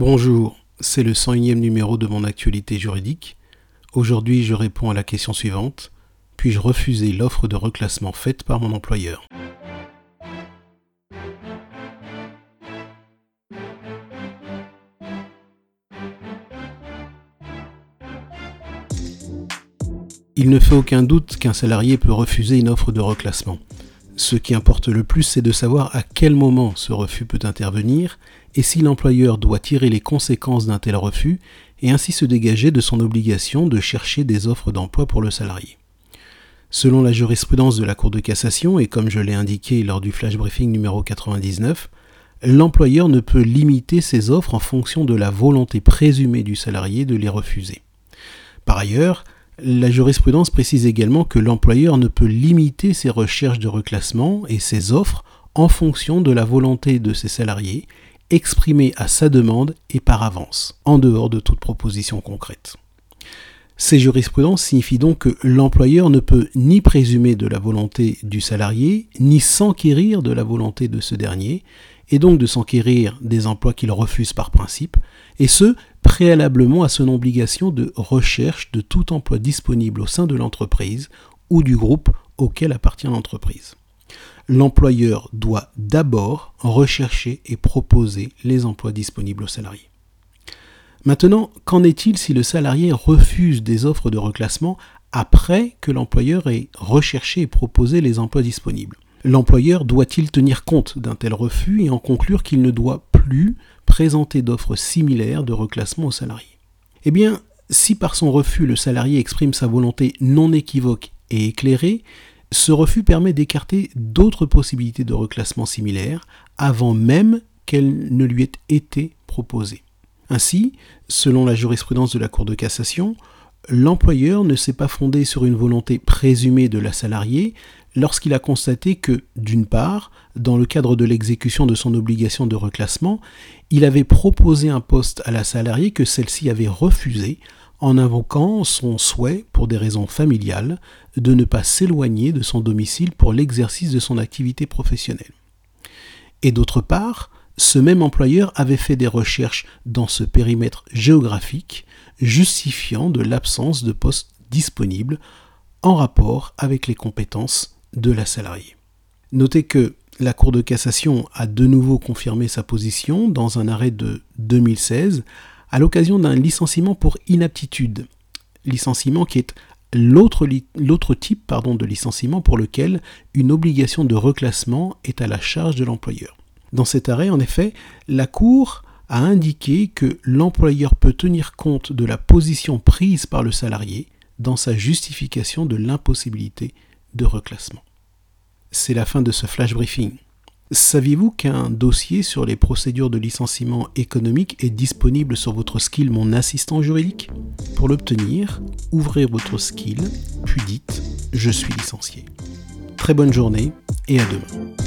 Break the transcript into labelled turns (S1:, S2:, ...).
S1: Bonjour, c'est le 101e numéro de mon actualité juridique. Aujourd'hui, je réponds à la question suivante. Puis-je refuser l'offre de reclassement faite par mon employeur? Il ne fait aucun doute qu'un salarié peut refuser une offre de reclassement. Ce qui importe le plus, c'est de savoir à quel moment ce refus peut intervenir et si l'employeur doit tirer les conséquences d'un tel refus et ainsi se dégager de son obligation de chercher des offres d'emploi pour le salarié. Selon la jurisprudence de la Cour de cassation, et comme je l'ai indiqué lors du flash briefing numéro 99, l'employeur ne peut limiter ses offres en fonction de la volonté présumée du salarié de les refuser. Par ailleurs, la jurisprudence précise également que l'employeur ne peut limiter ses recherches de reclassement et ses offres en fonction de la volonté de ses salariés exprimée à sa demande et par avance, en dehors de toute proposition concrète. Ces jurisprudences signifient donc que l'employeur ne peut ni présumer de la volonté du salarié, ni s'enquérir de la volonté de ce dernier, et donc de s'enquérir des emplois qu'il refuse par principe, et ce, préalablement à son obligation de recherche de tout emploi disponible au sein de l'entreprise ou du groupe auquel appartient l'entreprise. L'employeur doit d'abord rechercher et proposer les emplois disponibles aux salariés. Maintenant, qu'en est-il si le salarié refuse des offres de reclassement après que l'employeur ait recherché et proposé les emplois disponibles? L'employeur doit-il tenir compte d'un tel refus et en conclure qu'il ne doit plus présenter d'offres similaires de reclassement aux salariés? Eh bien, si par son refus le salarié exprime sa volonté non équivoque et éclairée, ce refus permet d'écarter d'autres possibilités de reclassement similaires avant même qu'elles ne lui aient été proposées. Ainsi, selon la jurisprudence de la Cour de cassation, l'employeur ne s'est pas fondé sur une volonté présumée de la salariée lorsqu'il a constaté que, d'une part, dans le cadre de l'exécution de son obligation de reclassement, il avait proposé un poste à la salariée que celle-ci avait refusé en invoquant son souhait, pour des raisons familiales, de ne pas s'éloigner de son domicile pour l'exercice de son activité professionnelle. Et d'autre part, ce même employeur avait fait des recherches dans ce périmètre géographique justifiant de l'absence de poste disponible en rapport avec les compétences de la salariée. Notez que la Cour de cassation a de nouveau confirmé sa position dans un arrêt de 2016 à l'occasion d'un licenciement pour inaptitude. Licenciement qui est l'autre, type de licenciement pour lequel une obligation de reclassement est à la charge de l'employeur. Dans cet arrêt, en effet, la Cour a indiqué que l'employeur peut tenir compte de la position prise par le salarié dans sa justification de l'impossibilité de reclassement. C'est la fin de ce flash briefing. Saviez-vous qu'un dossier sur les procédures de licenciement économique est disponible sur votre skill Mon assistant juridique? Pour l'obtenir, ouvrez votre skill, puis dites Je suis licencié. Très bonne journée et à demain.